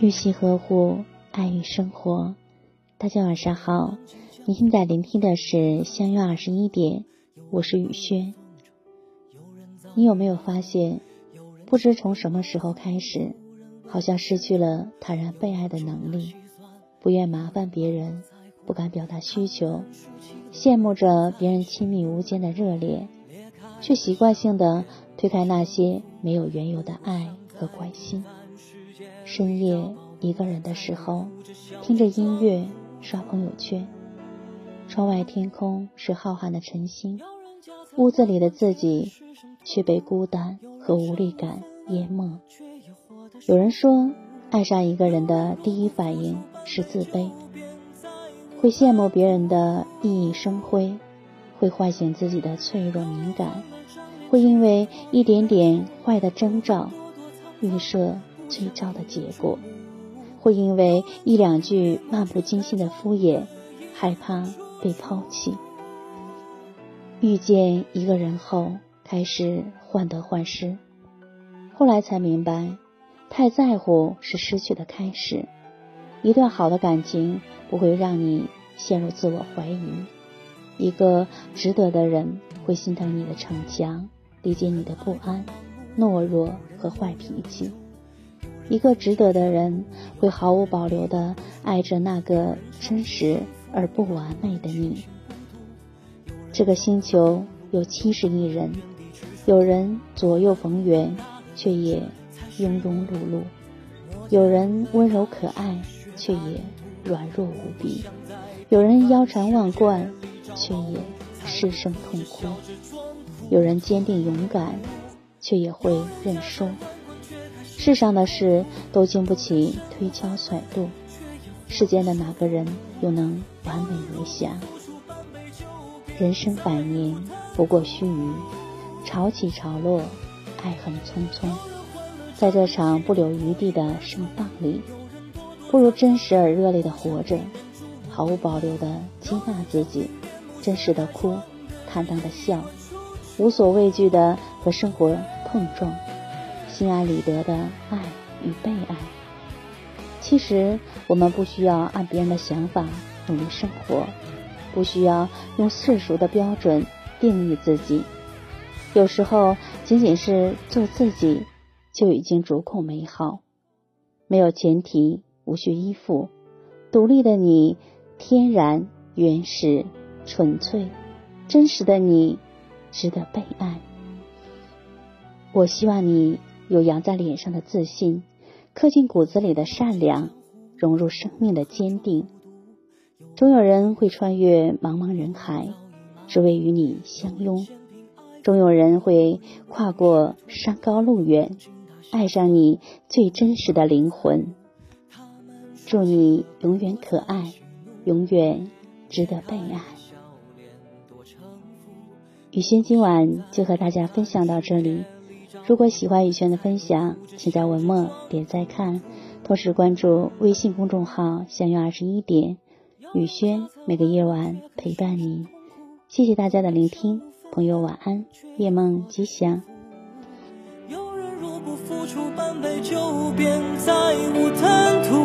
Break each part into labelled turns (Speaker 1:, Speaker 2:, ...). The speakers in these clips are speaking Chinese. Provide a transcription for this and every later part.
Speaker 1: 用心呵护，爱与生活。大家晚上好，你现在聆听的是相约二十一点，我是雨轩。你有没有发现，不知从什么时候开始，好像失去了坦然被爱的能力，不愿麻烦别人，不敢表达需求，羡慕着别人亲密无间的热烈，却习惯性的推开那些没有缘由的爱和关心。深夜一个人的时候，听着音乐刷朋友圈，窗外天空是浩瀚的晨星，屋子里的自己却被孤单和无力感淹没。有人说，爱上一个人的第一反应是自卑，会羡慕别人的熠熠生辉，会唤醒自己的脆弱敏感，会因为一点点坏的征兆预设。最糟的结果，会因为一两句漫不经心的敷衍，害怕被抛弃。遇见一个人后，开始患得患失，后来才明白，太在乎是失去的开始。一段好的感情不会让你陷入自我怀疑，一个值得的人会心疼你的逞强，理解你的不安、懦弱和坏脾气。一个值得的人会毫无保留的爱着那个真实而不完美的你。这个星球有七十亿人，有人左右逢源，却也庸庸碌碌；有人温柔可爱，却也软弱无比；有人腰缠万贯，却也失声痛哭；有人坚定勇敢，却也会认输。世上的事都经不起推敲揣度，世间的哪个人又能完美无瑕？人生百年不过须臾，潮起潮落，爱恨匆匆。在这场不留余地的盛放里，不如真实而热烈的活着，毫无保留的接纳自己，真实的哭，坦荡的笑，无所畏惧的和生活碰撞。心安理得的爱与被爱。其实，我们不需要按别人的想法努力生活，不需要用世俗的标准定义自己。有时候，仅仅是做自己，就已经足够美好。没有前提，无需依附，独立的你，天然、原始、纯粹、真实的你，值得被爱。我希望你。有扬在脸上的自信，刻进骨子里的善良，融入生命的坚定。总有人会穿越茫茫人海，只为与你相拥；总有人会跨过山高路远，爱上你最真实的灵魂。祝你永远可爱，永远值得被爱。雨轩今晚就和大家分享到这里。如果喜欢雨轩的分享，请在文末点再看，同时关注微信公众号“相约二十一点”，雨轩每个夜晚陪伴你。谢谢大家的聆听，朋友晚安，夜梦吉祥。有人若不付出半杯酒，便再无贪图；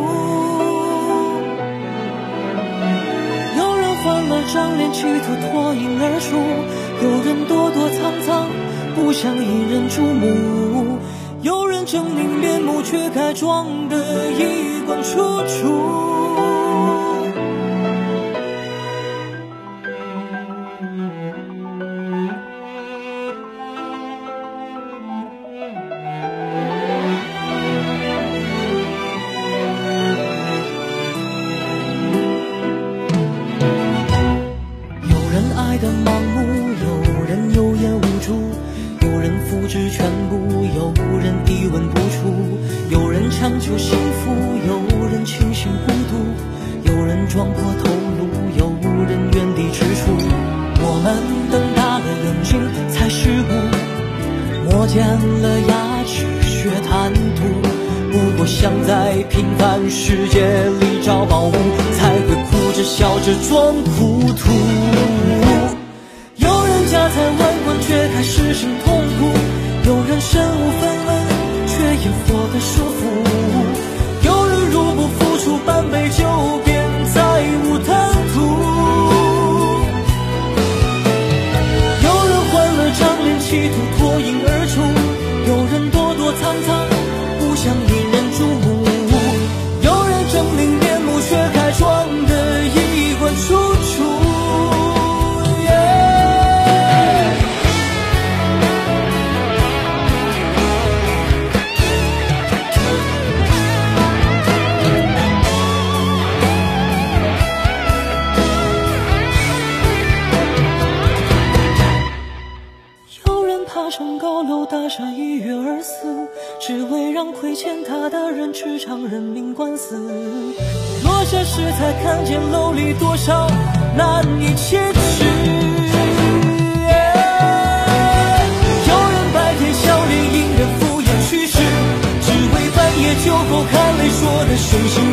Speaker 1: 有人换了张脸，企图脱颖而出；有人躲躲藏藏。不想引人注目，有人狰狞面目，却改装得衣冠楚楚。
Speaker 2: 有人强求幸福，有人清醒孤独，有人
Speaker 1: 撞破头颅，有人原地踟蹰。我们瞪大了眼睛才世故，磨尖了牙齿学贪图。不过想在平凡世界里找宝物，才会哭着笑着装糊涂。有人家财万贯却还失声上高楼，大厦一跃而死，只为让
Speaker 2: 亏欠他的人去偿人命官司。落下时才看见楼里多少难以启齿。有人白天笑脸迎人敷衍去世，只为半夜酒后看泪说的雄心。